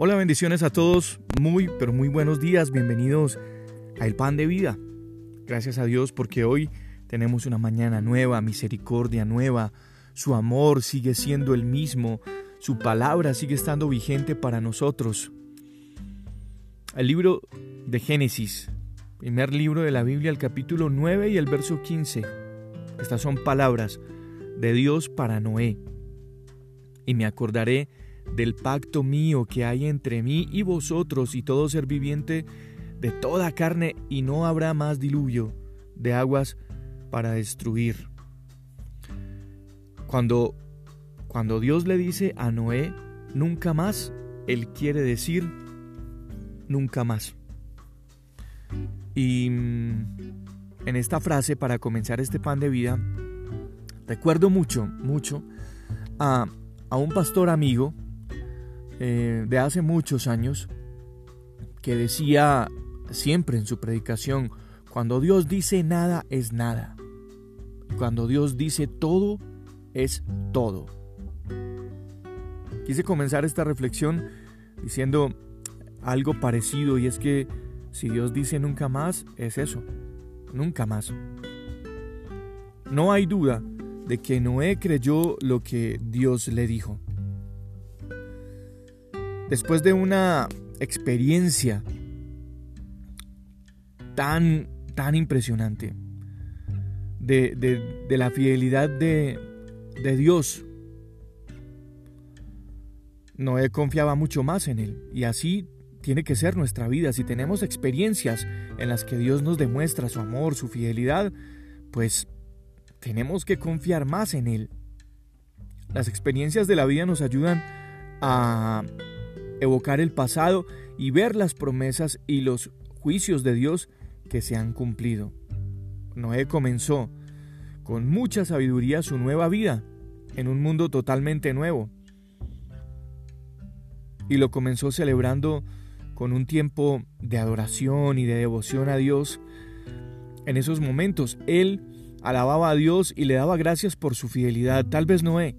Hola, bendiciones a todos. Muy, pero muy buenos días. Bienvenidos a El Pan de Vida. Gracias a Dios porque hoy tenemos una mañana nueva, misericordia nueva. Su amor sigue siendo el mismo. Su palabra sigue estando vigente para nosotros. El libro de Génesis, primer libro de la Biblia, el capítulo 9 y el verso 15. Estas son palabras de Dios para Noé. Y me acordaré del pacto mío que hay entre mí y vosotros y todo ser viviente de toda carne, y no habrá más diluvio de aguas para destruir. Cuando, cuando Dios le dice a Noé, nunca más, Él quiere decir, nunca más. Y mm, en esta frase, para comenzar este pan de vida, recuerdo mucho, mucho a, a un pastor amigo eh, de hace muchos años que decía siempre en su predicación, cuando Dios dice nada es nada. Cuando Dios dice todo es todo. Quise comenzar esta reflexión diciendo algo parecido y es que si Dios dice nunca más, es eso, nunca más. No hay duda de que Noé creyó lo que Dios le dijo. Después de una experiencia tan, tan impresionante de, la fidelidad de, de Dios, Noé confiaba mucho más en Él y así tiene que ser nuestra vida. Si tenemos experiencias en las que Dios nos demuestra su amor, su fidelidad, pues tenemos que confiar más en Él. Las experiencias de la vida nos ayudan a evocar el pasado y ver las promesas y los juicios de Dios que se han cumplido. Noé comenzó con mucha sabiduría su nueva vida en un mundo totalmente nuevo. Y lo comenzó celebrando con un tiempo de adoración y de devoción a Dios. En esos momentos él alababa a Dios y le daba gracias por su fidelidad. Tal vez Noé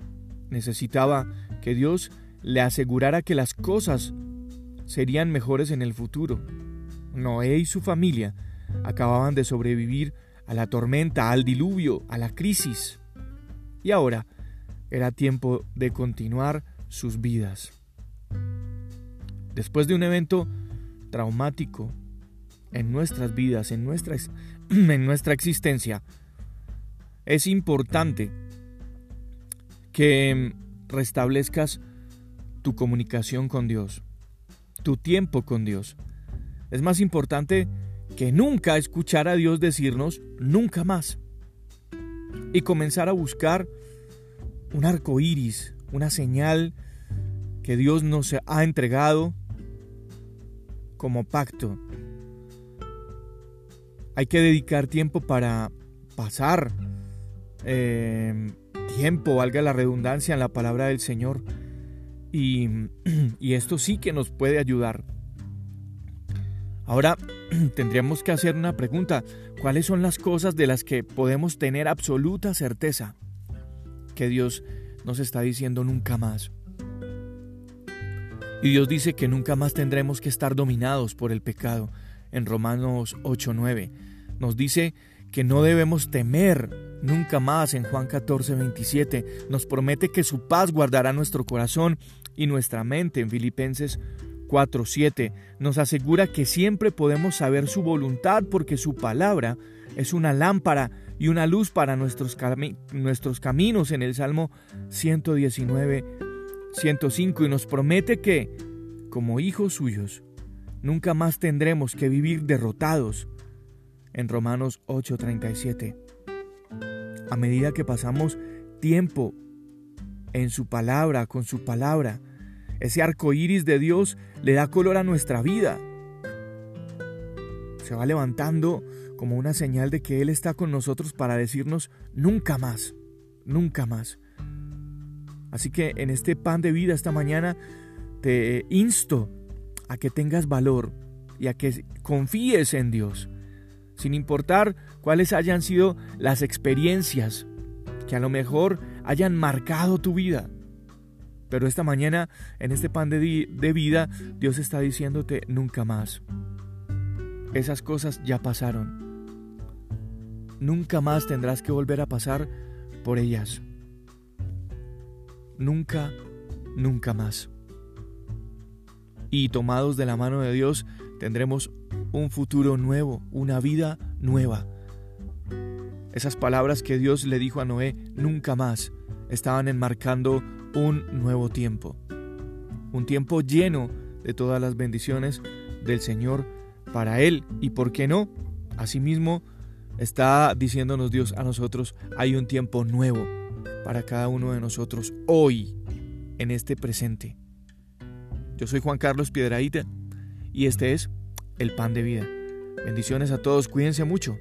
necesitaba que Dios le asegurara que las cosas serían mejores en el futuro. Noé y su familia acababan de sobrevivir a la tormenta, al diluvio, a la crisis. Y ahora era tiempo de continuar sus vidas. Después de un evento traumático en nuestras vidas, en nuestra, en nuestra existencia, es importante que restablezcas tu comunicación con Dios, tu tiempo con Dios. Es más importante que nunca escuchar a Dios decirnos nunca más y comenzar a buscar un arco iris, una señal que Dios nos ha entregado como pacto. Hay que dedicar tiempo para pasar eh, tiempo, valga la redundancia, en la palabra del Señor Y, esto sí que nos puede ayudar. Ahora tendríamos que hacer una pregunta. ¿Cuáles son las cosas de las que podemos tener absoluta certeza que Dios nos está diciendo nunca más? Y Dios dice que nunca más tendremos que estar dominados por el pecado. En Romanos 8:9 nos dice que no debemos temer nunca más en Juan 14, 27. Nos promete que su paz guardará nuestro corazón y nuestra mente en Filipenses 4, 7. Nos asegura que siempre podemos saber su voluntad porque su palabra es una lámpara y una luz para nuestros, caminos en el Salmo 119, 105 y nos promete que, como hijos suyos, nunca más tendremos que vivir derrotados en Romanos 8:37. A medida que pasamos tiempo en su palabra, con su palabra, ese arco iris de Dios le da color a nuestra vida. Se va levantando como una señal de que Él está con nosotros para decirnos nunca más, nunca más. Así que en este pan de vida esta mañana te insto a que tengas valor y a que confíes en Dios sin importar cuáles hayan sido las experiencias que a lo mejor hayan marcado tu vida. Pero esta mañana, en este pan de, de vida, Dios está diciéndote nunca más. Esas cosas ya pasaron. Nunca más tendrás que volver a pasar por ellas. Nunca, nunca más. Y tomados de la mano de Dios, tendremos un futuro nuevo, una vida nueva. Esas palabras que Dios le dijo a Noé, nunca más, estaban enmarcando un nuevo tiempo. Un tiempo lleno de todas las bendiciones del Señor para Él. Y por qué no, asimismo, está diciéndonos Dios a nosotros, hay un tiempo nuevo para cada uno de nosotros hoy, en este presente. Yo soy Juan Carlos Piedraíta y este es el pan de vida. Bendiciones a todos, cuídense mucho.